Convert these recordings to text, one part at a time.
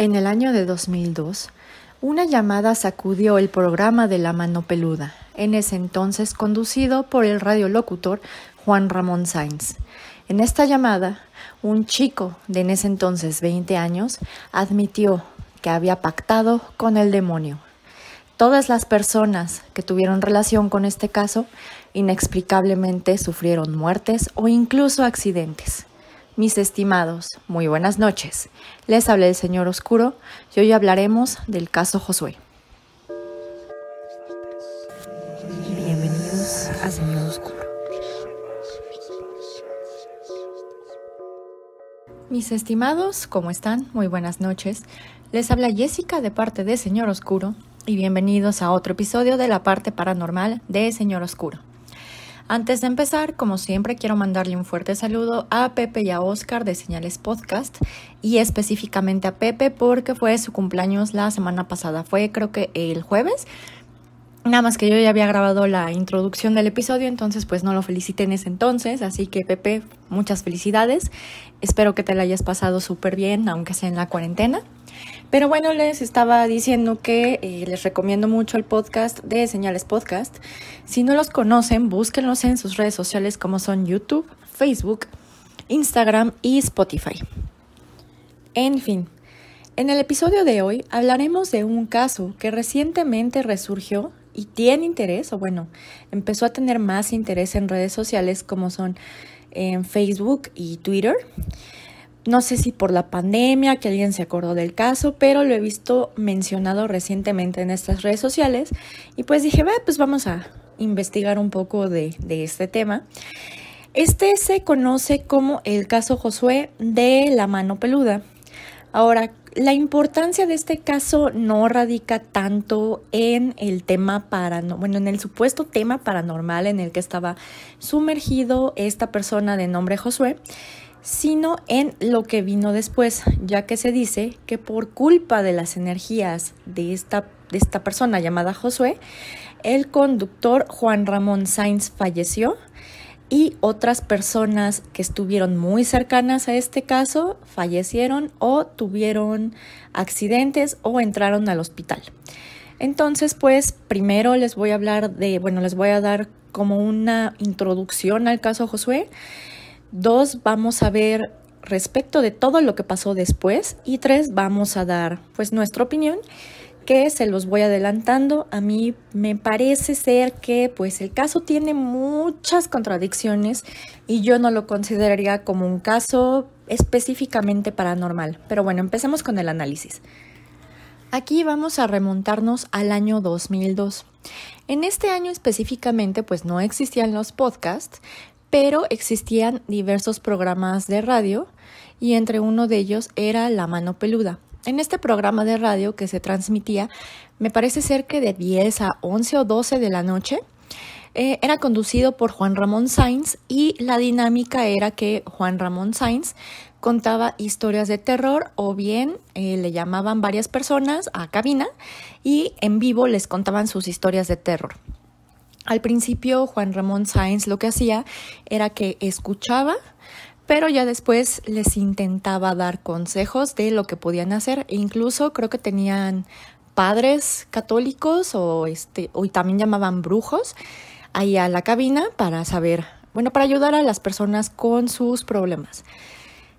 En el año de 2002, una llamada sacudió el programa de La Mano Peluda, en ese entonces conducido por el radiolocutor Juan Ramón Sainz. En esta llamada, un chico de en ese entonces 20 años admitió que había pactado con el demonio. Todas las personas que tuvieron relación con este caso inexplicablemente sufrieron muertes o incluso accidentes. Mis estimados, muy buenas noches. Les habla el Señor Oscuro y hoy hablaremos del caso Josué. Bienvenidos a Señor Oscuro. Mis estimados, ¿cómo están? Muy buenas noches. Les habla Jessica de parte de Señor Oscuro y bienvenidos a otro episodio de la parte paranormal de Señor Oscuro. Antes de empezar, como siempre, quiero mandarle un fuerte saludo a Pepe y a Oscar de Señales Podcast y específicamente a Pepe porque fue su cumpleaños la semana pasada. Fue creo que el jueves. Nada más que yo ya había grabado la introducción del episodio, entonces pues no lo felicité en ese entonces. Así que Pepe, muchas felicidades. Espero que te la hayas pasado súper bien, aunque sea en la cuarentena. Pero bueno, les estaba diciendo que eh, les recomiendo mucho el podcast de Señales Podcast. Si no los conocen, búsquenlos en sus redes sociales como son YouTube, Facebook, Instagram y Spotify. En fin, en el episodio de hoy hablaremos de un caso que recientemente resurgió y tiene interés, o bueno, empezó a tener más interés en redes sociales como son en Facebook y Twitter. No sé si por la pandemia, que alguien se acordó del caso, pero lo he visto mencionado recientemente en estas redes sociales y pues dije, pues vamos a investigar un poco de, de este tema. Este se conoce como el caso Josué de la mano peluda. Ahora, la importancia de este caso no radica tanto en el tema paranormal, bueno, en el supuesto tema paranormal en el que estaba sumergido esta persona de nombre Josué, sino en lo que vino después, ya que se dice que por culpa de las energías de esta, de esta persona llamada Josué, el conductor Juan Ramón Sainz falleció y otras personas que estuvieron muy cercanas a este caso fallecieron o tuvieron accidentes o entraron al hospital. Entonces, pues primero les voy a hablar de, bueno, les voy a dar como una introducción al caso Josué Dos, vamos a ver respecto de todo lo que pasó después. Y tres, vamos a dar pues nuestra opinión que se los voy adelantando. A mí me parece ser que pues el caso tiene muchas contradicciones y yo no lo consideraría como un caso específicamente paranormal. Pero bueno, empecemos con el análisis. Aquí vamos a remontarnos al año 2002. En este año específicamente pues no existían los podcasts, pero existían diversos programas de radio y entre uno de ellos era La Mano Peluda. En este programa de radio que se transmitía, me parece ser que de 10 a 11 o 12 de la noche, eh, era conducido por Juan Ramón Sainz y la dinámica era que Juan Ramón Sainz contaba historias de terror o bien eh, le llamaban varias personas a cabina y en vivo les contaban sus historias de terror. Al principio Juan Ramón Sáenz lo que hacía era que escuchaba, pero ya después les intentaba dar consejos de lo que podían hacer e incluso creo que tenían padres católicos o este o también llamaban brujos ahí a la cabina para saber, bueno, para ayudar a las personas con sus problemas.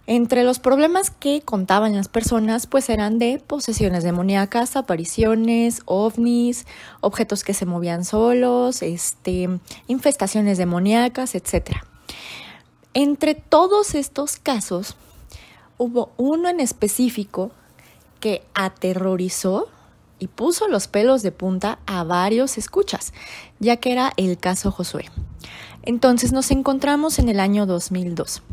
Entre los problemas que contaban las personas, pues eran de posesiones demoníacas, apariciones, ovnis, objetos que se movían solos, este, infestaciones demoníacas, etc. Entre todos estos casos, hubo uno en específico que aterrorizó y puso los pelos de punta a varios escuchas, ya que era el caso Josué. Entonces nos encontramos en el año 2002.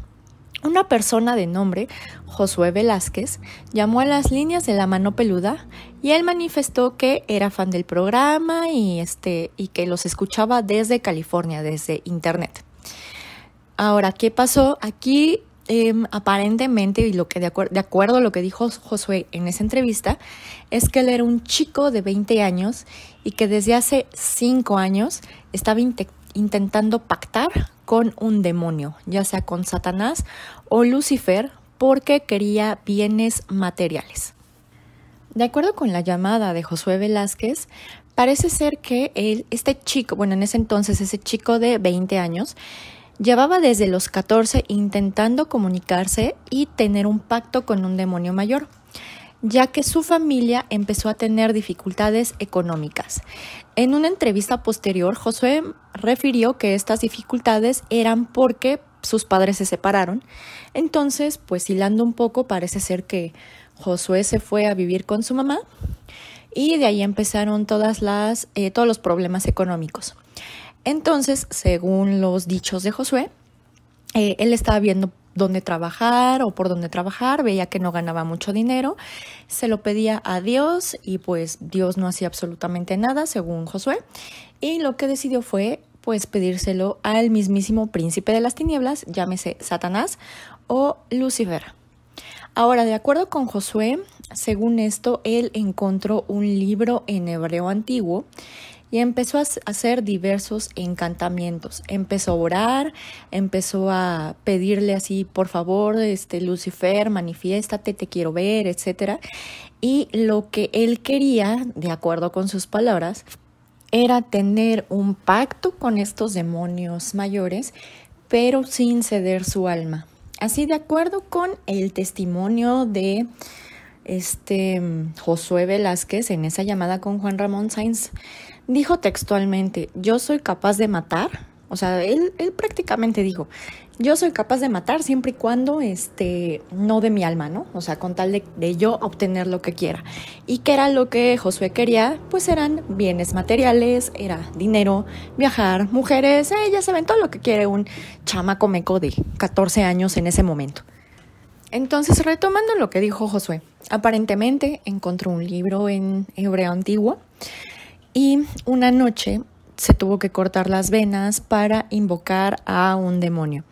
Una persona de nombre Josué Velázquez llamó a las líneas de la mano peluda y él manifestó que era fan del programa y, este, y que los escuchaba desde California, desde Internet. Ahora, ¿qué pasó? Aquí em, aparentemente, y lo que de, de, acuerdo a lo que dijo Josué en esa entrevista, es que él era un chico de 20 años y que desde hace 5 años estaba intentando pactar con un demonio, ya sea con Satanás o Lucifer, porque quería bienes materiales. De acuerdo con la llamada de Josué Velázquez, parece ser que él, este chico, bueno, en ese entonces ese chico de 20 años, llevaba desde los 14 intentando comunicarse y tener un pacto con un demonio mayor ya que su familia empezó a tener dificultades económicas. En una entrevista posterior, Josué refirió que estas dificultades eran porque sus padres se separaron. Entonces, pues hilando un poco, parece ser que Josué se fue a vivir con su mamá y de ahí empezaron todas las, eh, todos los problemas económicos. Entonces, según los dichos de Josué, eh, él estaba viendo dónde trabajar o por dónde trabajar, veía que no ganaba mucho dinero, se lo pedía a Dios y pues Dios no hacía absolutamente nada, según Josué, y lo que decidió fue pues pedírselo al mismísimo príncipe de las tinieblas, llámese Satanás o Lucifer. Ahora, de acuerdo con Josué, según esto, él encontró un libro en hebreo antiguo y empezó a hacer diversos encantamientos. Empezó a orar, empezó a pedirle así, por favor, este Lucifer, manifiéstate, te quiero ver, etcétera. Y lo que él quería, de acuerdo con sus palabras, era tener un pacto con estos demonios mayores, pero sin ceder su alma. Así de acuerdo con el testimonio de este Josué Velázquez en esa llamada con Juan Ramón Sainz, dijo textualmente, yo soy capaz de matar. O sea, él, él prácticamente dijo, yo soy capaz de matar siempre y cuando este, no de mi alma, ¿no? O sea, con tal de, de, yo obtener lo que quiera. ¿Y qué era lo que Josué quería? Pues eran bienes materiales, era dinero, viajar, mujeres, eh, ya saben, todo lo que quiere un chamaco meco de 14 años en ese momento. Entonces, retomando lo que dijo Josué, aparentemente encontró un libro en hebreo antiguo y una noche se tuvo que cortar las venas para invocar a un demonio.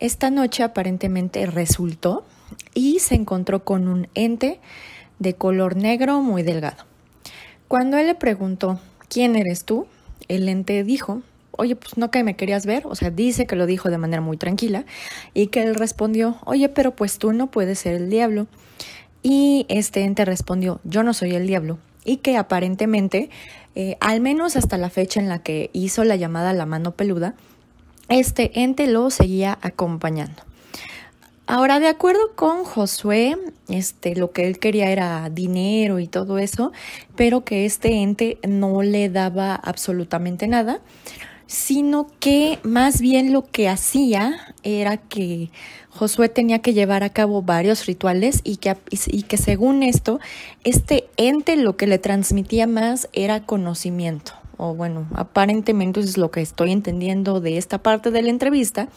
Esta noche aparentemente resultó y se encontró con un ente de color negro muy delgado. Cuando él le preguntó, ¿quién eres tú? El ente dijo, oye, pues no que me querías ver, o sea, dice que lo dijo de manera muy tranquila y que él respondió, oye, pero pues tú no puedes ser el diablo. Y este ente respondió, yo no soy el diablo. Y que aparentemente, eh, al menos hasta la fecha en la que hizo la llamada la mano peluda, este ente lo seguía acompañando. Ahora, de acuerdo con Josué, este, lo que él quería era dinero y todo eso, pero que este ente no le daba absolutamente nada, sino que más bien lo que hacía era que Josué tenía que llevar a cabo varios rituales y que, y que según esto, este ente lo que le transmitía más era conocimiento o bueno, aparentemente es lo que estoy entendiendo de esta parte de la entrevista,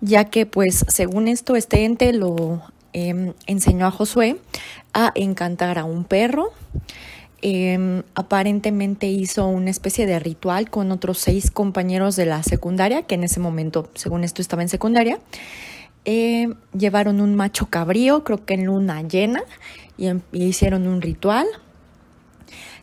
ya que pues según esto este ente lo em, enseñó a Josué a encantar a un perro. Em, aparentemente hizo una especie de ritual con otros seis compañeros de la secundaria, que en ese momento, según esto, estaba en secundaria. Em, llevaron un macho cabrío, creo que en luna llena, y hicieron un ritual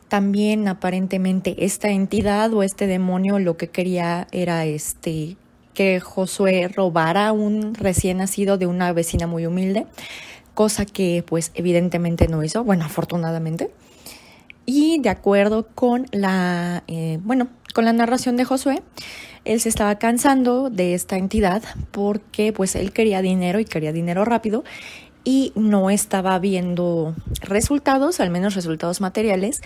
también aparentemente esta entidad o este demonio lo que quería era este que Josué robara un recién nacido de una vecina muy humilde, cosa que pues evidentemente no hizo, bueno, afortunadamente. Y de acuerdo con la, eh, bueno, con la narración de Josué, él se estaba cansando de esta entidad porque pues él quería dinero y quería dinero rápido y no estaba viendo resultados, al menos resultados materiales.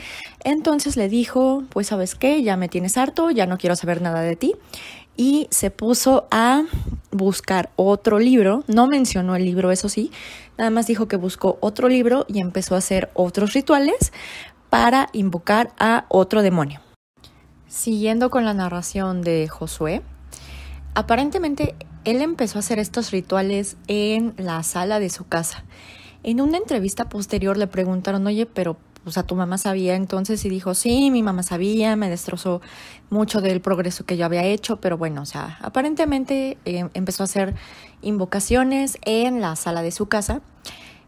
Entonces le dijo, pues sabes qué, ya me tienes harto, ya no quiero saber nada de ti. Y se puso a buscar otro libro, no mencionó el libro, eso sí, nada más dijo que buscó otro libro y empezó a hacer otros rituales para invocar a otro demonio. Siguiendo con la narración de Josué, aparentemente él empezó a hacer estos rituales en la sala de su casa. En una entrevista posterior le preguntaron, oye, pero o sea, tu mamá sabía entonces y dijo, sí, mi mamá sabía, me destrozó mucho del progreso que yo había hecho, pero bueno, o sea, aparentemente eh, empezó a hacer invocaciones en la sala de su casa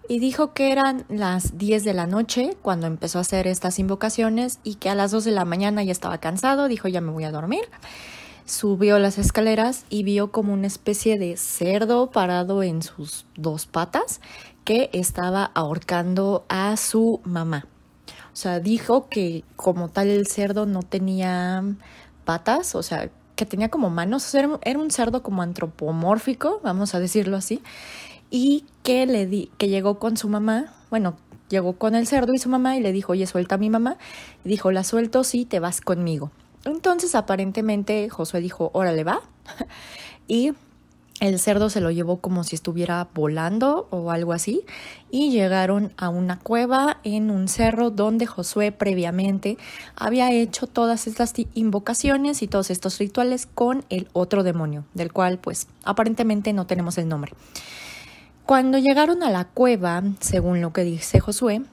y dijo que eran las 10 de la noche cuando empezó a hacer estas invocaciones y que a las 2 de la mañana ya estaba cansado, dijo, ya me voy a dormir subió las escaleras y vio como una especie de cerdo parado en sus dos patas que estaba ahorcando a su mamá. O sea, dijo que como tal el cerdo no tenía patas, o sea, que tenía como manos, o sea, era un cerdo como antropomórfico, vamos a decirlo así, y que le di, que llegó con su mamá, bueno, llegó con el cerdo y su mamá y le dijo, oye, suelta a mi mamá. Dijo, la suelto, sí, te vas conmigo. Entonces, aparentemente, Josué dijo, órale, va. y el cerdo se lo llevó como si estuviera volando o algo así y llegaron a una cueva en un cerro donde Josué previamente había hecho todas estas invocaciones y todos estos rituales con el otro demonio, del cual pues aparentemente no tenemos el nombre. Cuando llegaron a la cueva, según lo que dice Josué,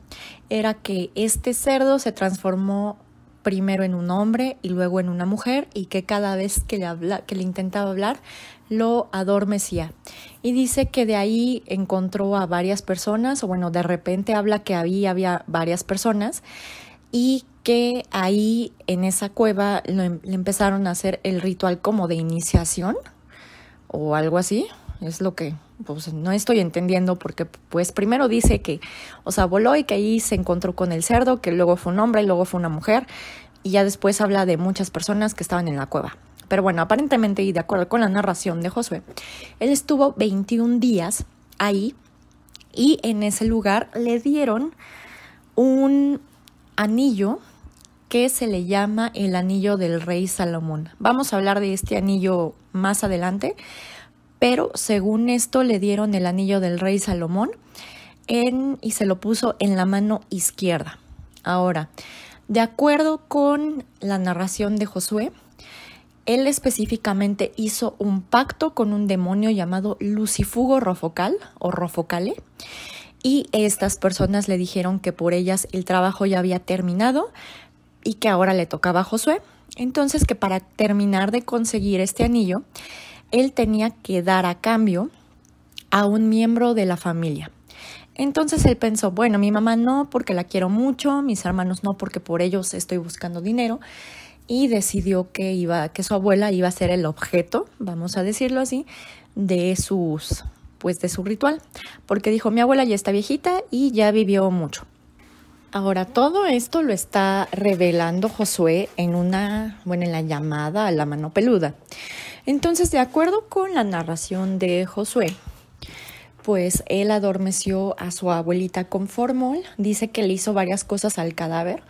era que este cerdo se transformó primero en un hombre y luego en una mujer y que cada vez que le, habla, que le intentaba hablar lo adormecía. Y dice que de ahí encontró a varias personas, o bueno, de repente habla que había, había varias personas y que ahí en esa cueva le empezaron a hacer el ritual como de iniciación o algo así, es lo que pues no estoy entendiendo porque pues primero dice que, o sea, voló y que ahí se encontró con el cerdo, que luego fue un hombre y luego fue una mujer y ya después habla de muchas personas que estaban en la cueva. Pero bueno, aparentemente y de acuerdo con la narración de Josué, él estuvo 21 días ahí y en ese lugar le dieron un anillo que se le llama el anillo del rey Salomón. Vamos a hablar de este anillo más adelante, pero según esto le dieron el anillo del rey Salomón y se lo puso en la mano izquierda. Ahora, de acuerdo con la narración de Josué, él específicamente hizo un pacto con un demonio llamado Lucifugo Rofocal o Rofocale y estas personas le dijeron que por ellas el trabajo ya había terminado y que ahora le tocaba a Josué. Entonces que para terminar de conseguir este anillo, él tenía que dar a cambio a un miembro de la familia. Entonces él pensó, bueno, mi mamá no porque la quiero mucho, mis hermanos no porque por ellos estoy buscando dinero y decidió que iba que su abuela iba a ser el objeto, vamos a decirlo así, de sus pues de su ritual, porque dijo, mi abuela ya está viejita y ya vivió mucho. Ahora, todo esto lo está revelando Josué en una, bueno, en la llamada a la mano peluda. Entonces, de acuerdo con la narración de Josué, pues él adormeció a su abuelita con formol, dice que le hizo varias cosas al cadáver.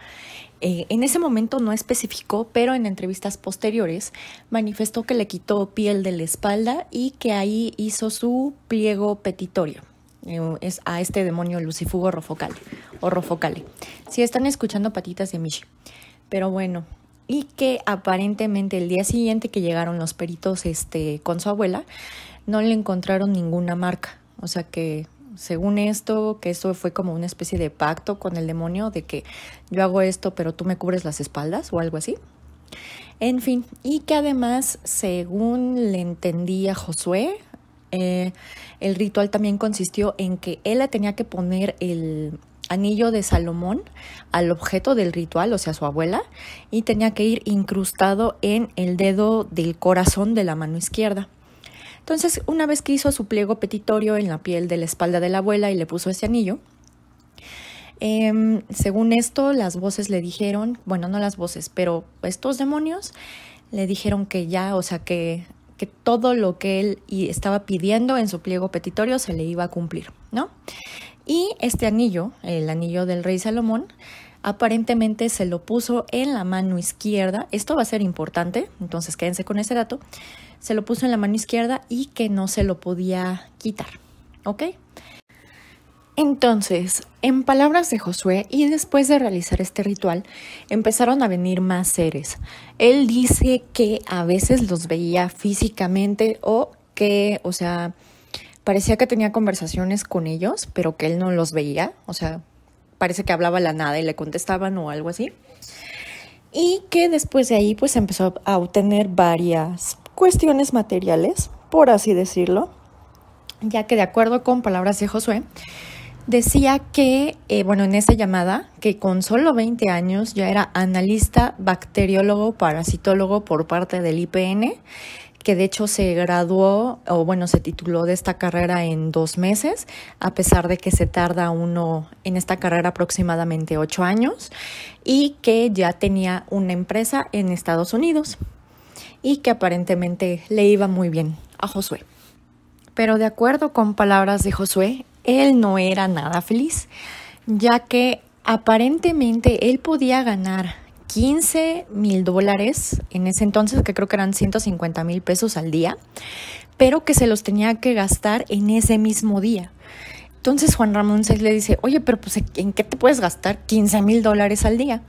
Eh, en ese momento no especificó, pero en entrevistas posteriores manifestó que le quitó piel de la espalda y que ahí hizo su pliego petitorio. Eh, es a este demonio Lucifugo rofocale o rofocale. Si están escuchando patitas de Michi. Pero bueno, y que aparentemente el día siguiente que llegaron los peritos este, con su abuela, no le encontraron ninguna marca. O sea que, según esto, que eso fue como una especie de pacto con el demonio de que yo hago esto, pero tú me cubres las espaldas o algo así. En fin, y que además, según le entendía Josué, eh, el ritual también consistió en que él le tenía que poner el anillo de Salomón al objeto del ritual, o sea, su abuela, y tenía que ir incrustado en el dedo del corazón de la mano izquierda. Entonces, una vez que hizo su pliego petitorio en la piel de la espalda de la abuela y le puso ese anillo, em, según esto, las voces le dijeron, bueno, no las voces, pero estos demonios le dijeron que ya, o sea, que, que todo lo que él estaba pidiendo en su pliego petitorio se le iba a cumplir, ¿no? Y este anillo, el anillo del rey Salomón, aparentemente se lo puso en la mano izquierda. Esto va a ser importante, entonces quédense con ese dato. Se lo puso en la mano izquierda y que no se lo podía quitar. ¿Ok? Entonces, en palabras de Josué, y después de realizar este ritual, empezaron a venir más seres. Él dice que a veces los veía físicamente o que, o sea, parecía que tenía conversaciones con ellos, pero que él no los veía, o sea, parece que hablaba la nada y le contestaban o algo así. Y que después de ahí pues empezó a obtener varias cuestiones materiales, por así decirlo, ya que de acuerdo con palabras de Josué, decía que, eh, bueno, en esa llamada, que con solo 20 años ya era analista, bacteriólogo, parasitólogo por parte del IPN que de hecho se graduó o bueno, se tituló de esta carrera en dos meses, a pesar de que se tarda uno en esta carrera aproximadamente ocho años y que ya tenía una empresa en Estados Unidos y que aparentemente le iba muy bien a Josué. Pero de acuerdo con palabras de Josué, él no era nada feliz, ya que aparentemente él podía ganar 15 mil dólares en ese entonces, que creo que eran 150 mil pesos al día, pero que se los tenía que gastar en ese mismo día. Entonces Juan Ramón se le dice, oye, pero pues ¿en qué te puedes gastar 15 mil dólares al día?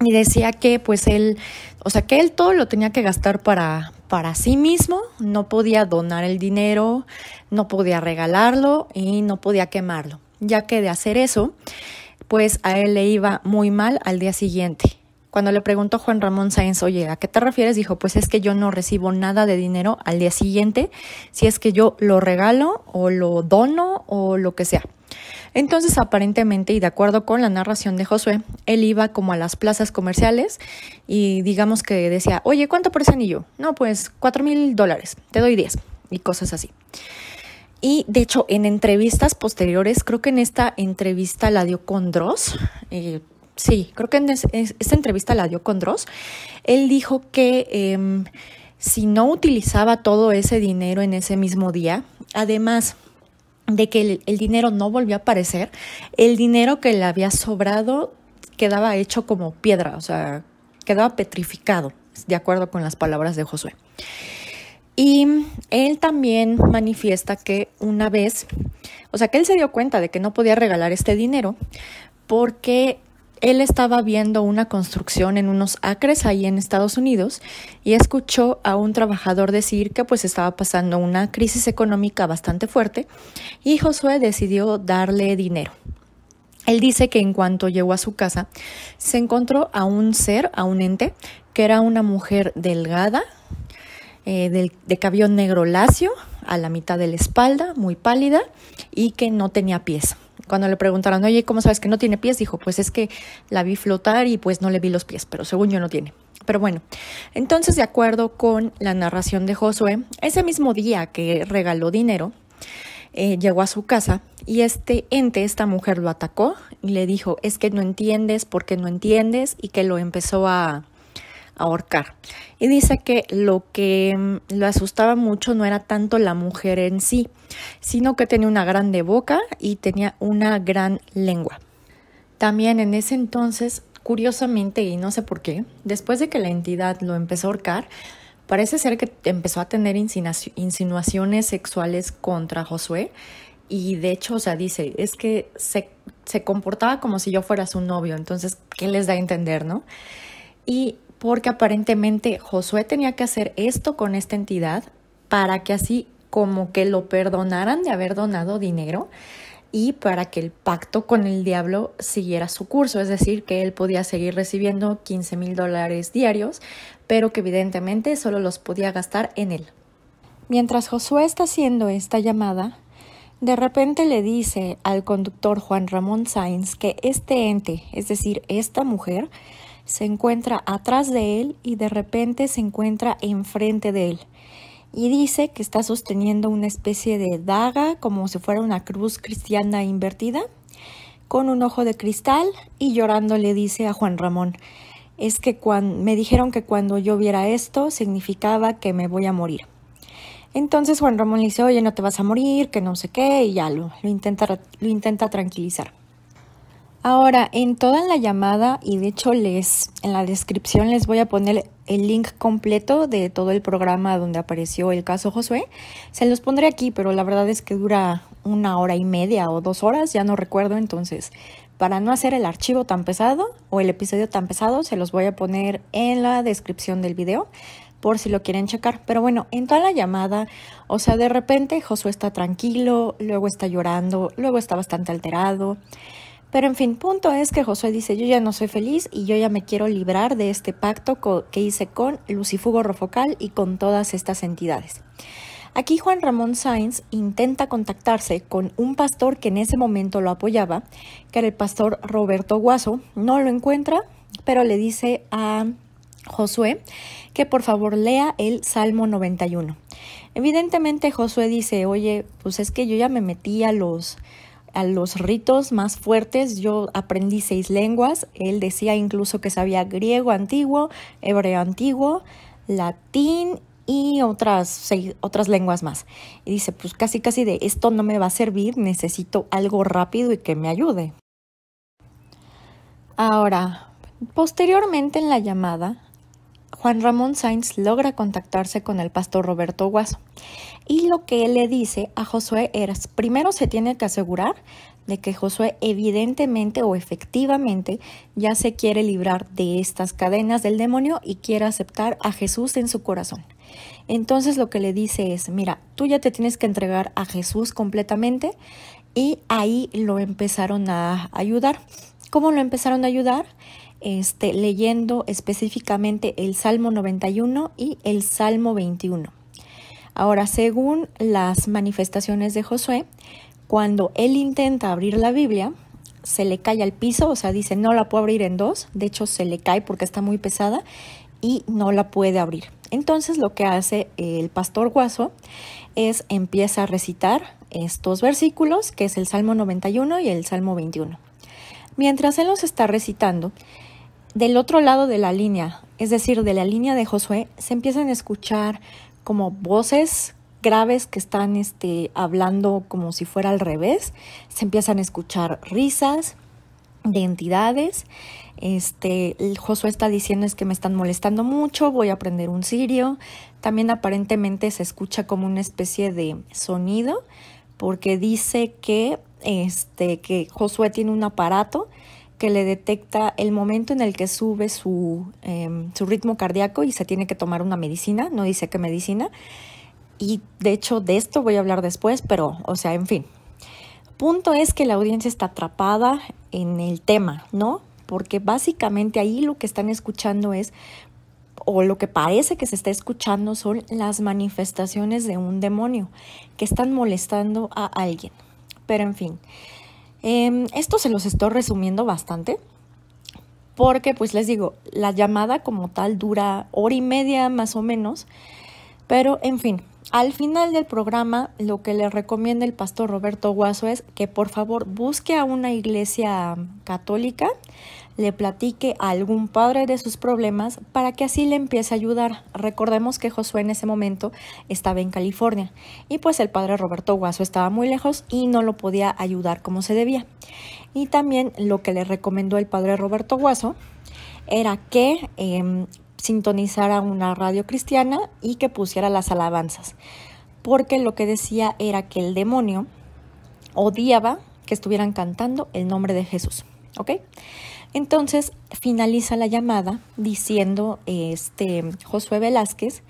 Y decía que pues él, o sea, que él todo lo tenía que gastar para, para sí mismo, no podía donar el dinero, no podía regalarlo y no podía quemarlo, ya que de hacer eso, pues a él le iba muy mal al día siguiente. Cuando le preguntó Juan Ramón Sáenz, oye, ¿a qué te refieres? Dijo, pues es que yo no recibo nada de dinero al día siguiente si es que yo lo regalo o lo dono o lo que sea. Entonces, aparentemente, y de acuerdo con la narración de Josué, él iba como a las plazas comerciales y digamos que decía, oye, ¿cuánto por ese anillo? No, pues cuatro mil dólares, te doy diez y cosas así. Y de hecho, en entrevistas posteriores, creo que en esta entrevista la dio con Dross, eh, sí, creo que en esta entrevista la dio con Dross, él dijo que em, si no utilizaba todo ese dinero en ese mismo día, además de que el, dinero no volvió a aparecer, el dinero que le había sobrado quedaba hecho como piedra, o sea, quedaba petrificado, de acuerdo con las palabras de Josué. Y él también manifiesta que una vez, o sea, que él se dio cuenta de que no podía regalar este dinero porque él estaba viendo una construcción en unos acres ahí en Estados Unidos y escuchó a un trabajador decir que pues estaba pasando una crisis económica bastante fuerte y Josué decidió darle dinero. Él dice que en cuanto llegó a su casa se encontró a un ser, a un ente, que era una mujer delgada, eh, de cabello negro lacio, a la mitad de la espalda, muy pálida y que no tenía pies. Cuando le preguntaron, oye, ¿cómo sabes que no tiene pies? Dijo, pues es que la vi flotar y pues no le vi los pies, pero según yo no tiene. Pero bueno, entonces de acuerdo con la narración de Josué, ese mismo día que regaló dinero, eh, llegó a su casa y este ente, esta mujer lo atacó y le dijo, es que no entiendes, porque no entiendes? Y que lo empezó a, ahorcar. Y dice que lo que mm, lo asustaba mucho no era tanto la mujer en sí, sino que tenía una grande boca y tenía una gran lengua. También en ese entonces, curiosamente, y no sé por qué, después de que la entidad lo empezó a ahorcar, parece ser que empezó a tener insinuaciones sexuales contra Josué. Y de hecho, o sea, dice, es que se, se comportaba como si yo fuera su novio, entonces, ¿qué les da a entender, no? Y porque aparentemente Josué tenía que hacer esto con esta entidad para que así como que lo perdonaran de haber donado dinero y para que el pacto con el diablo siguiera su curso, es decir, que él podía seguir recibiendo 15 mil dólares diarios, pero que evidentemente solo los podía gastar en él. Mientras Josué está haciendo esta llamada, de repente le dice al conductor Juan Ramón Sainz que este ente, es decir, esta mujer, se encuentra atrás de él y de repente se encuentra enfrente de él. Y dice que está sosteniendo una especie de daga, como si fuera una cruz cristiana invertida, con un ojo de cristal y llorando le dice a Juan Ramón, es que cuando, me dijeron que cuando yo viera esto significaba que me voy a morir. Entonces Juan Ramón le dice, oye, no te vas a morir, que no sé qué, y ya lo, lo, intenta, lo intenta tranquilizar. Ahora, en toda la llamada, y de hecho les en la descripción les voy a poner el link completo de todo el programa donde apareció el caso Josué. Se los pondré aquí, pero la verdad es que dura una hora y media o dos horas, ya no recuerdo. Entonces, para no hacer el archivo tan pesado o el episodio tan pesado, se los voy a poner en la descripción del video por si lo quieren checar. Pero bueno, en toda la llamada, o sea, de repente Josué está tranquilo, luego está llorando, luego está bastante alterado. Pero en fin, punto es que Josué dice, yo ya no soy feliz y yo ya me quiero librar de este pacto que hice con Lucifugo Rofocal y con todas estas entidades. Aquí Juan Ramón Sainz intenta contactarse con un pastor que en ese momento lo apoyaba, que era el pastor Roberto Guaso. No lo encuentra, pero le dice a Josué que por favor lea el Salmo 91. Evidentemente Josué dice, oye, pues es que yo ya me metí a los, a los ritos más fuertes, yo aprendí seis lenguas, él decía incluso que sabía griego antiguo, hebreo antiguo, latín y otras, seis, otras lenguas más. Y dice, pues casi casi de esto no me va a servir, necesito algo rápido y que me ayude. Ahora, posteriormente en la llamada, Juan Ramón Sainz logra contactarse con el pastor Roberto Guaso y lo que él le dice a Josué era, primero se tiene que asegurar de que Josué evidentemente o efectivamente ya se quiere librar de estas cadenas del demonio y quiere aceptar a Jesús en su corazón. Entonces lo que le dice es, mira, tú ya te tienes que entregar a Jesús completamente y ahí lo empezaron a ayudar. ¿Cómo lo empezaron a ayudar? Este, leyendo específicamente el Salmo 91 y el Salmo 21. Ahora, según las manifestaciones de Josué, cuando él intenta abrir la Biblia, se le cae al piso, o sea, dice, no la puedo abrir en dos, de hecho se le cae porque está muy pesada y no la puede abrir. Entonces lo que hace el pastor Guaso es empieza a recitar estos versículos, que es el Salmo 91 y el Salmo 21. Mientras él los está recitando, del otro lado de la línea, es decir, de la línea de Josué, se empiezan a escuchar como voces graves que están este, hablando como si fuera al revés, se empiezan a escuchar risas de entidades. Este, Josué está diciendo es que me están molestando mucho, voy a prender un cirio. También aparentemente se escucha como una especie de sonido, porque dice que, este, que Josué tiene un aparato que le detecta el momento en el que sube su, em, su ritmo cardíaco y se tiene que tomar una medicina, no dice qué medicina. Y de hecho de esto voy a hablar después, pero, o sea, en fin. Punto es que la audiencia está atrapada en el tema, ¿no? Porque básicamente ahí lo que están escuchando es, o lo que parece que se está escuchando son las manifestaciones de un demonio que están molestando a alguien. Pero en fin, Em, esto se los estoy resumiendo bastante porque pues les digo, la llamada como tal dura hora y media más o menos, pero en fin, al final del programa lo que le recomienda el pastor Roberto Guaso es que por favor busque a una iglesia católica le platique a algún padre de sus problemas para que así le empiece a ayudar. Recordemos que Josué en ese momento estaba en California y pues el padre Roberto Guaso estaba muy lejos y no lo podía ayudar como se debía. Y también lo que le recomendó el padre Roberto Guaso era que em, sintonizara una radio cristiana y que pusiera las alabanzas, porque lo que decía era que el demonio odiaba que estuvieran cantando el nombre de Jesús. ¿Ok? Entonces finaliza la llamada diciendo este Josué Velázquez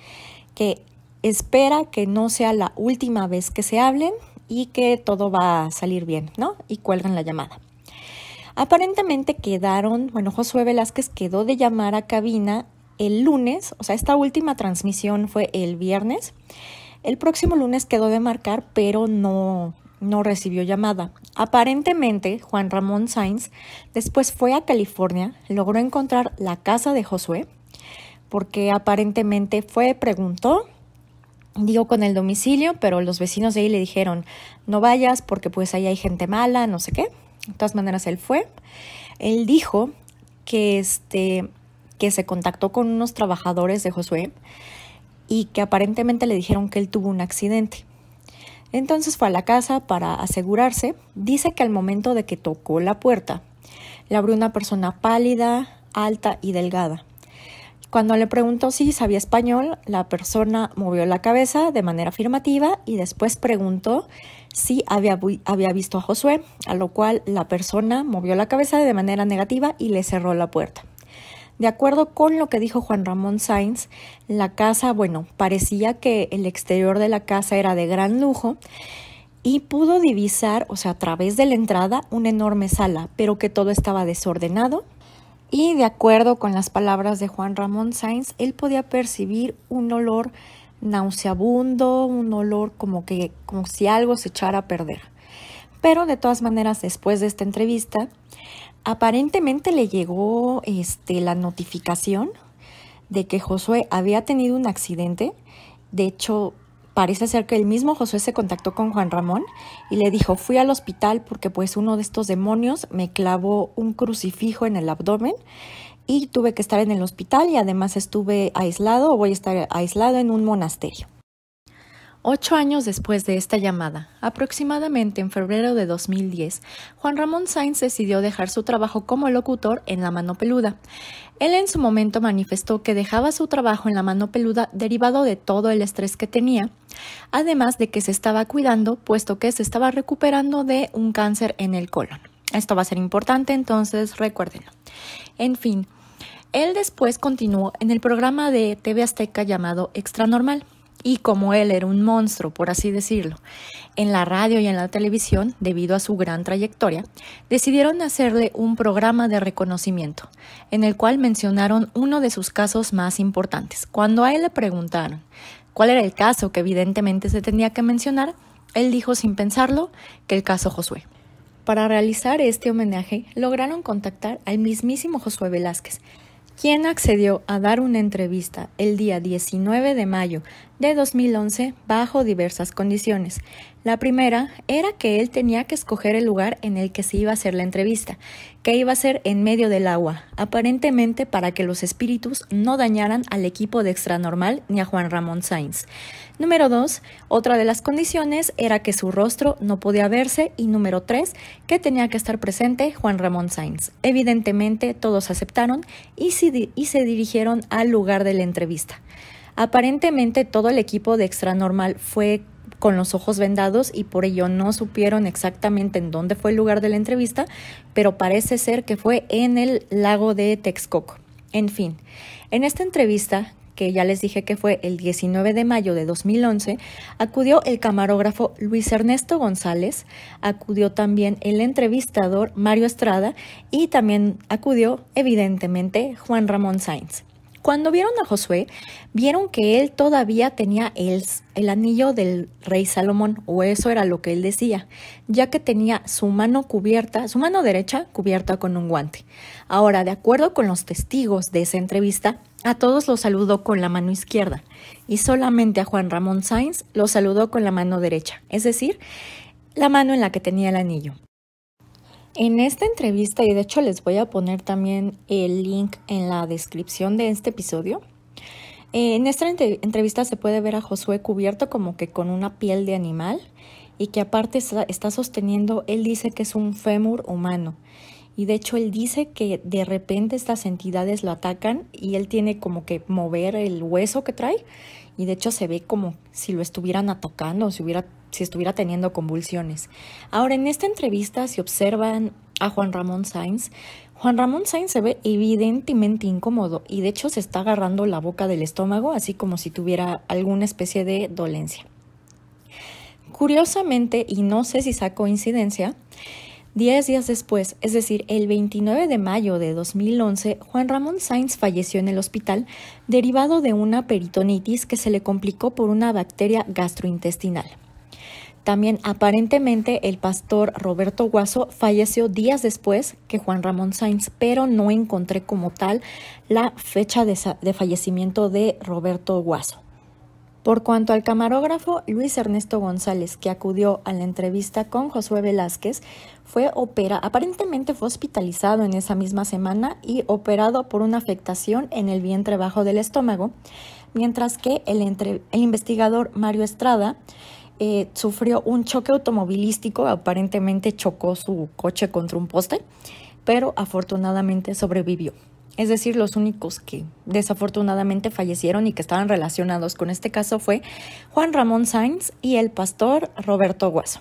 que espera que no sea la última vez que se hablen y que todo va a salir bien, ¿no? Y cuelgan la llamada. Aparentemente quedaron, bueno, Josué Velázquez quedó de llamar a cabina el lunes, o sea, esta última transmisión fue el viernes. El próximo lunes quedó de marcar, pero no, no recibió llamada. Aparentemente, Juan Ramón Sainz después fue a California, logró encontrar la casa de Josué, porque aparentemente fue, preguntó, dio con el domicilio, pero los vecinos de ahí le dijeron, no vayas porque pues ahí hay gente mala, no sé qué. De todas maneras, él fue. Él dijo que, este, que se contactó con unos trabajadores de Josué y que aparentemente le dijeron que él tuvo un accidente. Entonces fue a la casa para asegurarse. Dice que al momento de que tocó la puerta, le abrió una persona pálida, alta y delgada. Cuando le preguntó si sabía español, la persona movió la cabeza de manera afirmativa y después preguntó si había, había, visto a Josué, a lo cual la persona movió la cabeza de manera negativa y le cerró la puerta. De acuerdo con lo que dijo Juan Ramón Sainz, la casa, bueno, parecía que el exterior de la casa era de gran lujo y pudo divisar, o sea, a través de la entrada, una enorme sala, pero que todo estaba desordenado. Y de acuerdo con las palabras de Juan Ramón Sainz, él podía percibir un olor nauseabundo, un olor como que como si algo se echara a perder. Pero de todas maneras, después de esta entrevista, aparentemente le llegó este, la notificación de que Josué había tenido un accidente. De hecho, parece ser que el mismo Josué se contactó con Juan Ramón y le dijo, fui al hospital porque pues uno de estos demonios me clavó un crucifijo en el abdomen y tuve que estar en el hospital y además estuve aislado o voy a estar aislado en un monasterio. Ocho años después de esta llamada, aproximadamente en febrero de 2010, Juan Ramón Sainz decidió dejar su trabajo como locutor en La Mano Peluda. Él en su momento manifestó que dejaba su trabajo en La Mano Peluda derivado de todo el estrés que tenía, además de que se estaba cuidando puesto que se estaba recuperando de un cáncer en el colon. Esto va a ser importante, entonces recuérdenlo. En fin, él después continuó en el programa de TV Azteca llamado Extra Normal y como él era un monstruo, por así decirlo, en la radio y en la televisión, debido a su gran trayectoria, decidieron hacerle un programa de reconocimiento, en el cual mencionaron uno de sus casos más importantes. Cuando a él le preguntaron cuál era el caso que evidentemente se tenía que mencionar, él dijo sin pensarlo que el caso Josué. Para realizar este homenaje, lograron contactar al mismísimo Josué Velázquez, quien accedió a dar una entrevista el día 19 de mayo de 2011 bajo diversas condiciones. La primera era que él tenía que escoger el lugar en el que se iba a hacer la entrevista, que iba a ser en medio del agua, aparentemente para que los espíritus no dañaran al equipo de Extranormal ni a Juan Ramón Sainz. Número dos, otra de las condiciones era que su rostro no podía verse y número tres, que tenía que estar presente Juan Ramón Sainz. Evidentemente todos aceptaron y se dirigieron al lugar de la entrevista. Aparentemente todo el equipo de Extra Normal fue con los ojos vendados y por ello no supieron exactamente en dónde fue el lugar de la entrevista, pero parece ser que fue en el lago de Texcoco. En fin, en esta entrevista, que ya les dije que fue el 19 de mayo de 2011, acudió el camarógrafo Luis Ernesto González, acudió también el entrevistador Mario Estrada y también acudió evidentemente Juan Ramón Sainz. Cuando vieron a Josué, vieron que él todavía tenía el, el, anillo del rey Salomón, o eso era lo que él decía, ya que tenía su mano cubierta, su mano derecha cubierta con un guante. Ahora, de acuerdo con los testigos de esa entrevista, a todos los saludó con la mano izquierda y solamente a Juan Ramón Sainz lo saludó con la mano derecha, es decir, la mano en la que tenía el anillo. En esta entrevista, y de hecho les voy a poner también el link en la descripción de este episodio, en esta entrevista se puede ver a Josué cubierto como que con una piel de animal y que aparte está, sosteniendo, él dice que es un fémur humano. Y de hecho él dice que de repente estas entidades lo atacan y él tiene como que mover el hueso que trae y de hecho se ve como si lo estuvieran atacando si hubiera si estuviera teniendo convulsiones. Ahora, en esta entrevista, si observan a Juan Ramón Sainz, Juan Ramón Sainz se ve evidentemente incómodo y de hecho se está agarrando la boca del estómago, así como si tuviera alguna especie de dolencia. Curiosamente, y no sé si sea coincidencia, Diez días después, es decir, el 29 de mayo de 2011, Juan Ramón Sainz falleció en el hospital derivado de una peritonitis que se le complicó por una bacteria gastrointestinal. También aparentemente el pastor Roberto Guaso falleció días después que Juan Ramón Sainz, pero no encontré como tal la fecha de, fallecimiento de Roberto Guaso. Por cuanto al camarógrafo Luis Ernesto González, que acudió a la entrevista con Josué Velázquez, fue opera, aparentemente fue hospitalizado en esa misma semana y operado por una afectación en el vientre bajo del estómago, mientras que el, el investigador Mario Estrada eh, sufrió un choque automovilístico, aparentemente chocó su coche contra un poste, pero afortunadamente sobrevivió. Es decir, los únicos que desafortunadamente fallecieron y que estaban relacionados con este caso fue Juan Ramón Sainz y el pastor Roberto Guaso.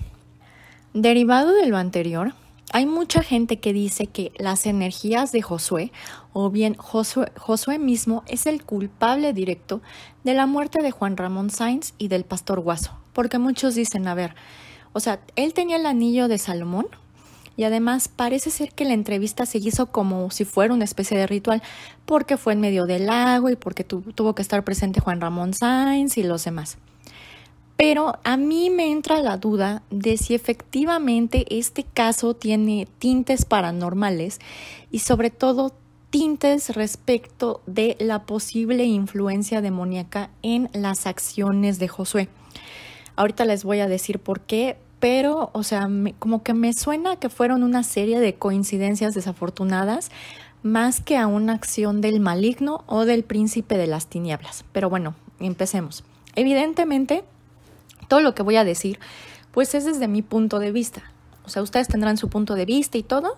Derivado de lo anterior, hay mucha gente que dice que las energías de Josué, o bien Josué, Josué, mismo, es el culpable directo de la muerte de Juan Ramón Sainz y del pastor Guaso. Porque muchos dicen, a ver, o sea, él tenía el anillo de Salomón y además parece ser que la entrevista se hizo como si fuera una especie de ritual, porque fue en medio del lago y porque tuvo que estar presente Juan Ramón Sainz y los demás. Pero a mí me entra la duda de si efectivamente este caso tiene tintes paranormales y sobre todo tintes respecto de la posible influencia demoníaca en las acciones de Josué. Ahorita les voy a decir por qué, pero, o sea, como que me suena que fueron una serie de coincidencias desafortunadas más que a una acción del maligno o del príncipe de las tinieblas. Pero bueno, empecemos. Evidentemente, todo lo que voy a decir, pues es desde mi punto de vista. O sea, ustedes tendrán su punto de vista y todo,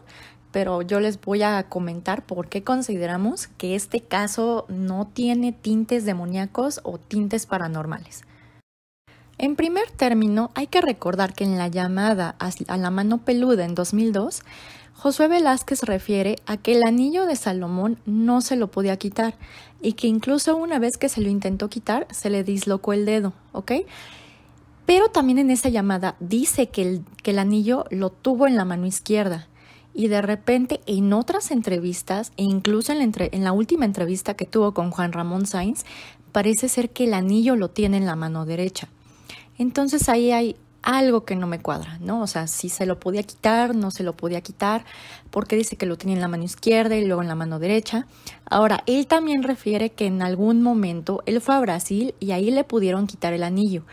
pero yo les voy a comentar por qué consideramos que este caso no tiene tintes demoníacos o tintes paranormales. En primer término, hay que recordar que en la llamada a la mano peluda en 2002, Josué Velázquez refiere a que el anillo de Salomón no se lo podía quitar y que incluso una vez que se lo intentó quitar, se le dislocó el dedo, ¿ok? Pero también en esa llamada dice que el, anillo lo tuvo en la mano izquierda y de repente en otras entrevistas e incluso en la, en la última entrevista que tuvo con Juan Ramón Sainz, parece ser que el anillo lo tiene en la mano derecha. Entonces ahí hay algo que no me cuadra, ¿no? O sea, si se lo podía quitar, no se lo podía quitar, porque dice que lo tenía en la mano izquierda y luego en la mano derecha. Ahora, él también refiere que en algún momento él fue a Brasil y ahí le pudieron quitar el anillo,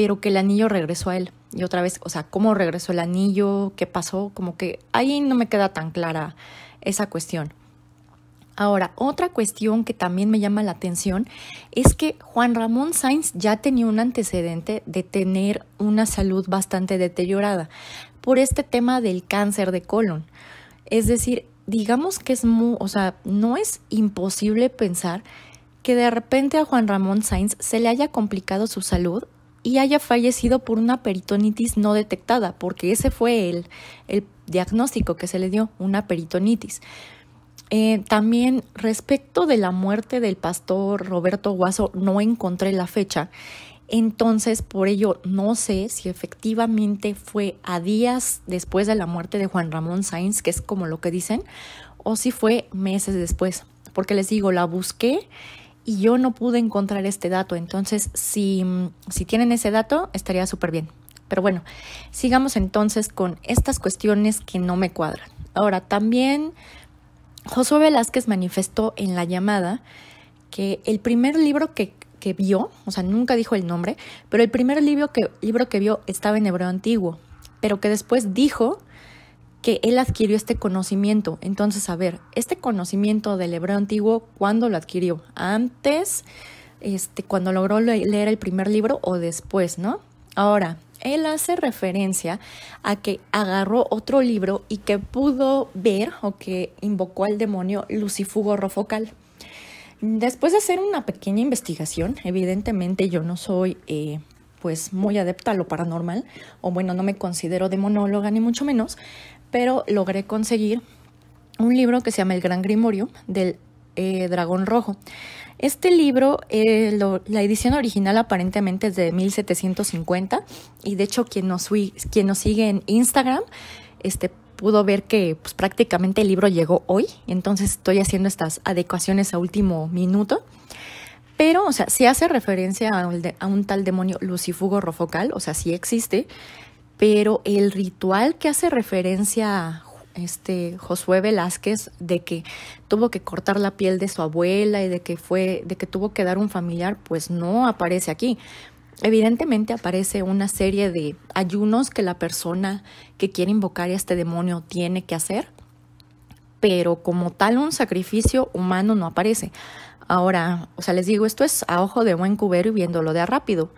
pero que el anillo regresó a él. Y otra vez, o sea, ¿cómo regresó el anillo? ¿Qué pasó? Como que ahí no me queda tan clara esa cuestión. Ahora, otra cuestión que también me llama la atención es que Juan Ramón Sainz ya tenía un antecedente de tener una salud bastante deteriorada por este tema del cáncer de colon. Es decir, digamos que es muy, o sea, no es imposible pensar que de repente a Juan Ramón Sainz se le haya complicado su salud y haya fallecido por una peritonitis no detectada, porque ese fue el, el diagnóstico que se le dio, una peritonitis. Eh, también respecto de la muerte del pastor Roberto Guaso, no encontré la fecha. Entonces, por ello, no sé si efectivamente fue a días después de la muerte de Juan Ramón Sainz, que es como lo que dicen, o si fue meses después. Porque les digo, la busqué y yo no pude encontrar este dato. Entonces, si, si tienen ese dato, estaría súper bien. Pero bueno, sigamos entonces con estas cuestiones que no me cuadran. Ahora, también Josué Velázquez manifestó en la llamada que el primer libro que, que, vio, o sea, nunca dijo el nombre, pero el primer libro que, libro que vio estaba en hebreo antiguo, pero que después dijo que él adquirió este conocimiento. Entonces, a ver, este conocimiento del hebreo antiguo, ¿cuándo lo adquirió? ¿Antes, este, cuando logró leer el primer libro o después, no? Ahora, él hace referencia a que agarró otro libro y que pudo ver o que invocó al demonio Lucifugo Rofocal. Después de hacer una pequeña investigación, evidentemente yo no soy eh, pues muy adepta a lo paranormal, o bueno, no me considero demonóloga ni mucho menos, pero logré conseguir un libro que se llama El Gran Grimorio del eh, Dragón Rojo. Este libro, eh, la edición original aparentemente es de 1750 y de hecho quien nos, sigue en Instagram este, pudo ver que pues, prácticamente el libro llegó hoy, entonces estoy haciendo estas adecuaciones a último minuto. Pero, o sea, sí hace referencia a un, a un tal demonio lucifugo rofocal, o sea, sí existe, pero el ritual que hace referencia este Josué Velázquez de que tuvo que cortar la piel de su abuela y de que fue de que tuvo que dar un familiar, pues no aparece aquí. Evidentemente aparece una serie de ayunos que la persona que quiere invocar a este demonio tiene que hacer, pero como tal un sacrificio humano no aparece. Ahora, o sea, les digo, esto es a ojo de buen cubero y viéndolo de a rápido.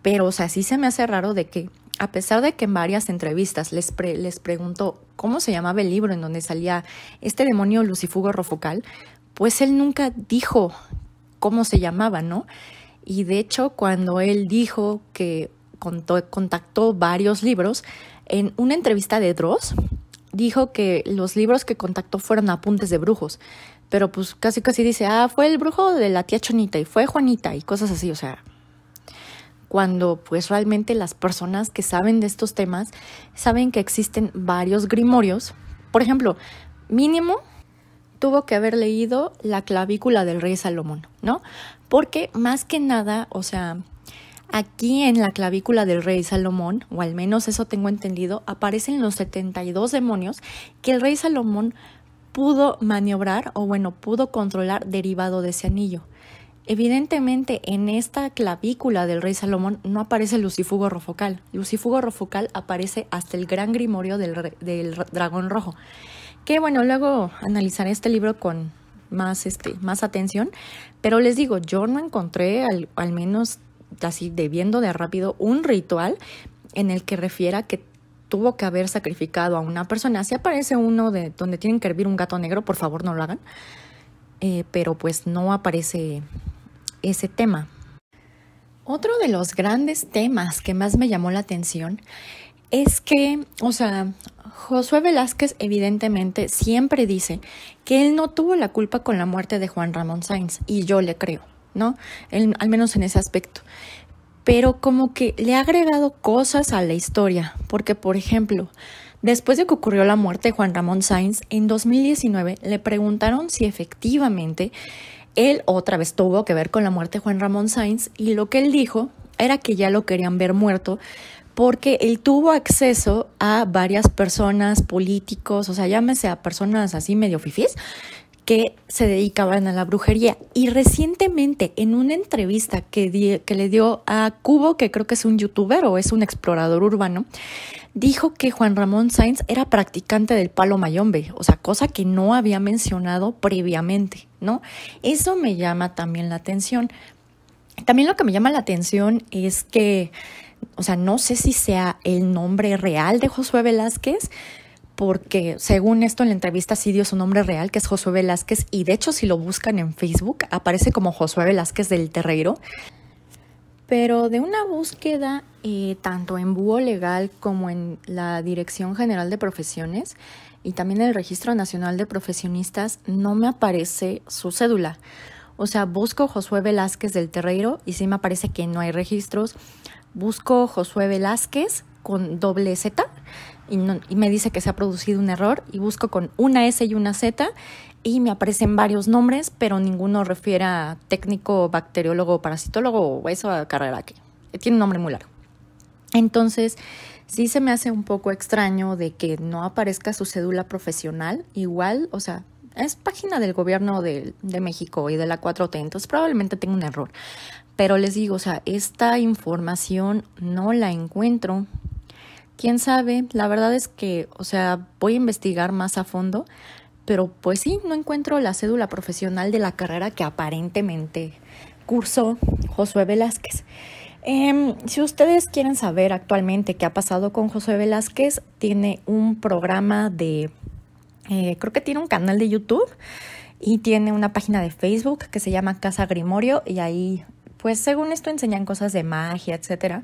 Pero, o sea, sí se me hace raro de que a pesar de que en varias entrevistas les, les preguntó cómo se llamaba el libro en donde salía este demonio Lucifugo Rofocal, pues él nunca dijo cómo se llamaba, ¿no? Y de hecho, cuando él dijo que contactó varios libros, en una entrevista de Dross, dijo que los libros que contactó fueron apuntes de brujos, pero pues casi casi dice, ah, fue el brujo de la tía Chonita y fue Juanita y cosas así, o sea, cuando pues realmente las personas que saben de estos temas saben que existen varios grimorios. Por ejemplo, mínimo tuvo que haber leído la clavícula del rey Salomón, ¿no? Porque más que nada, o sea, aquí en la clavícula del rey Salomón, o al menos eso tengo entendido, aparecen los 72 demonios que el rey Salomón pudo maniobrar o bueno, pudo controlar derivado de ese anillo. Evidentemente, en esta clavícula del rey Salomón no aparece Lucifugo rofocal. Lucifugo rofocal aparece hasta el gran grimorio del, del dragón rojo. Que bueno, luego analizaré este libro con más, este, más atención. Pero les digo, yo no encontré, al, al menos así de viendo de rápido, un ritual en el que refiera que tuvo que haber sacrificado a una persona. Si aparece uno de donde tienen que hervir un gato negro, por favor no lo hagan. Eh, pero pues no aparece ese tema. Otro de los grandes temas que más me llamó la atención es que, o sea, Josué Velázquez evidentemente siempre dice que él no tuvo la culpa con la muerte de Juan Ramón Sainz, y yo le creo, ¿no? al menos en ese aspecto. Pero como que le ha agregado cosas a la historia, porque por ejemplo, después de que ocurrió la muerte de Juan Ramón Sainz, en 2019 le preguntaron si efectivamente él otra vez tuvo que ver con la muerte de Juan Ramón Sainz y lo que él dijo era que ya lo querían ver muerto porque él tuvo acceso a varias personas, políticos, o sea, llámese a personas así medio fifís, que se dedicaban a la brujería. Y recientemente, en una entrevista que, que le dio a Cubo, que creo que es un youtuber o es un explorador urbano, dijo que Juan Ramón Sainz era practicante del palo mayombe, o sea, cosa que no había mencionado previamente, ¿no? Eso me llama también la atención. También lo que me llama la atención es que o sea, no sé si sea el nombre real de Josué Velázquez, porque según esto en la entrevista sí dio su nombre real, que es Josué Velázquez, y de hecho si lo buscan en Facebook aparece como Josué Velázquez del Terreiro. Pero de una búsqueda eh, tanto en Búho Legal como en la Dirección General de Profesiones y también en el Registro Nacional de Profesionistas no me aparece su cédula. O sea, busco Josué Velázquez del Terreiro y sí me aparece que no hay registros busco Josué Velázquez con doble Z y, me dice que se ha producido un error y busco con una S y una Z y me aparecen varios nombres, pero ninguno refiere a técnico, bacteriólogo, parasitólogo o esa carrera que tiene un nombre muy largo. Entonces, sí se me hace un poco extraño de que no aparezca su cédula profesional. Igual, o sea, es página del gobierno de, de México y de la 4T, entonces probablemente tenga un error. Pero les digo, o sea, esta información no la encuentro. ¿Quién sabe? La verdad es que, o sea, voy a investigar más a fondo, pero pues sí, no encuentro la cédula profesional de la carrera que aparentemente cursó Josué Velázquez. Em, si ustedes quieren saber actualmente qué ha pasado con Josué Velázquez, tiene un programa de, eh, creo que tiene un canal de YouTube y tiene una página de Facebook que se llama Casa Grimorio y ahí pues según esto enseñan cosas de magia, etcétera,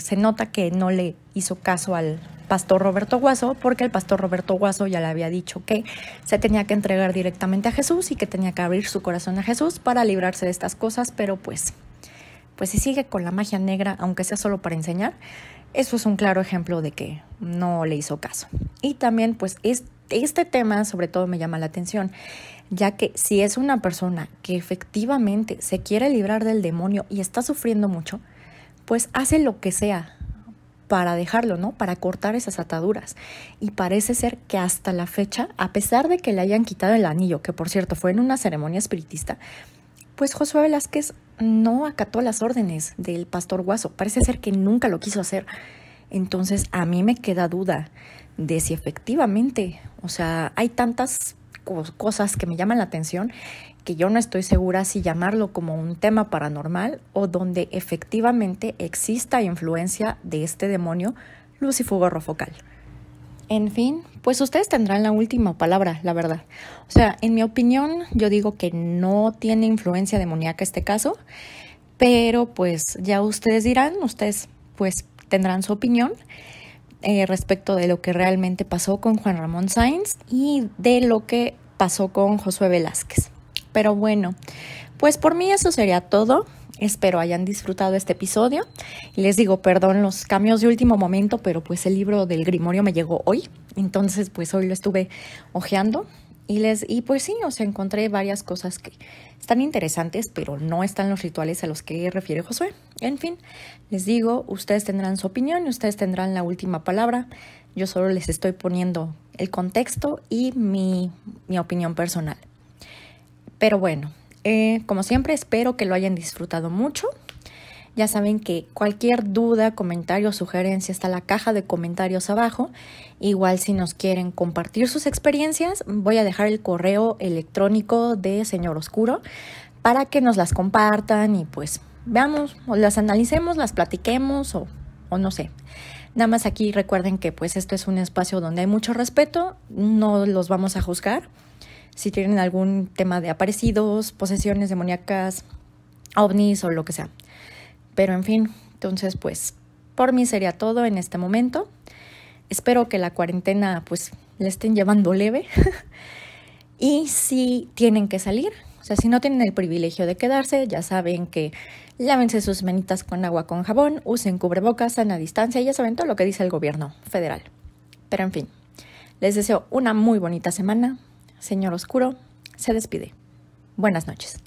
se nota que no le hizo caso al pastor Roberto Guaso, porque el pastor Roberto Guaso ya le había dicho que se tenía que entregar directamente a Jesús y que tenía que abrir su corazón a Jesús para librarse de estas cosas, pero pues, pues si sigue con la magia negra, aunque sea solo para enseñar, eso es un claro ejemplo de que no le hizo caso. Y también, pues, este tema sobre todo me llama la atención ya que si es una persona que efectivamente se quiere librar del demonio y está sufriendo mucho, pues hace lo que sea para dejarlo, ¿no? Para cortar esas ataduras. Y parece ser que hasta la fecha, a pesar de que le hayan quitado el anillo, que por cierto fue en una ceremonia espiritista, pues Josué Velázquez no acató las órdenes del pastor Guaso. Parece ser que nunca lo quiso hacer. Entonces a mí me queda duda de si efectivamente, o sea, hay tantas cosas que me llaman la atención que yo no estoy segura si llamarlo como un tema paranormal o donde efectivamente exista influencia de este demonio Lucifugo rofocal. En fin, pues ustedes tendrán la última palabra, la verdad. O sea, en mi opinión, yo digo que no tiene influencia demoníaca este caso, pero pues ya ustedes dirán, ustedes pues tendrán su opinión. Eh, respecto de lo que realmente pasó con Juan Ramón Sainz y de lo que pasó con Josué Velázquez. Pero bueno, pues por mí eso sería todo. Espero hayan disfrutado este episodio. Les digo, perdón los cambios de último momento, pero pues el libro del Grimorio me llegó hoy. Entonces, pues hoy lo estuve hojeando. Y, les, y pues sí, encontré varias cosas que están interesantes, pero no están los rituales a los que refiere Josué. En fin, les digo, ustedes tendrán su opinión y ustedes tendrán la última palabra. Yo solo les estoy poniendo el contexto y mi, mi opinión personal. Pero bueno, eh, como siempre espero que lo hayan disfrutado mucho. Ya saben que cualquier duda, comentario o sugerencia está en la caja de comentarios abajo. Igual si nos quieren compartir sus experiencias, voy a dejar el correo electrónico de Señor Oscuro para que nos las compartan y pues veamos o las analicemos, las platiquemos o, o no sé. Nada más aquí recuerden que pues esto es un espacio donde hay mucho respeto, no los vamos a juzgar. Si tienen algún tema de aparecidos, posesiones demoníacas, ovnis o lo que sea. Pero en fin, entonces pues por mí sería todo en este momento. Espero que la cuarentena pues le estén llevando leve. y si tienen que salir, o sea, si no tienen el privilegio de quedarse, ya saben que lávense sus manitas con agua con jabón, usen cubrebocas, a distancia, y ya saben todo lo que dice el gobierno federal. Pero en fin, les deseo una muy bonita semana. Señor Oscuro, se despide. Buenas noches.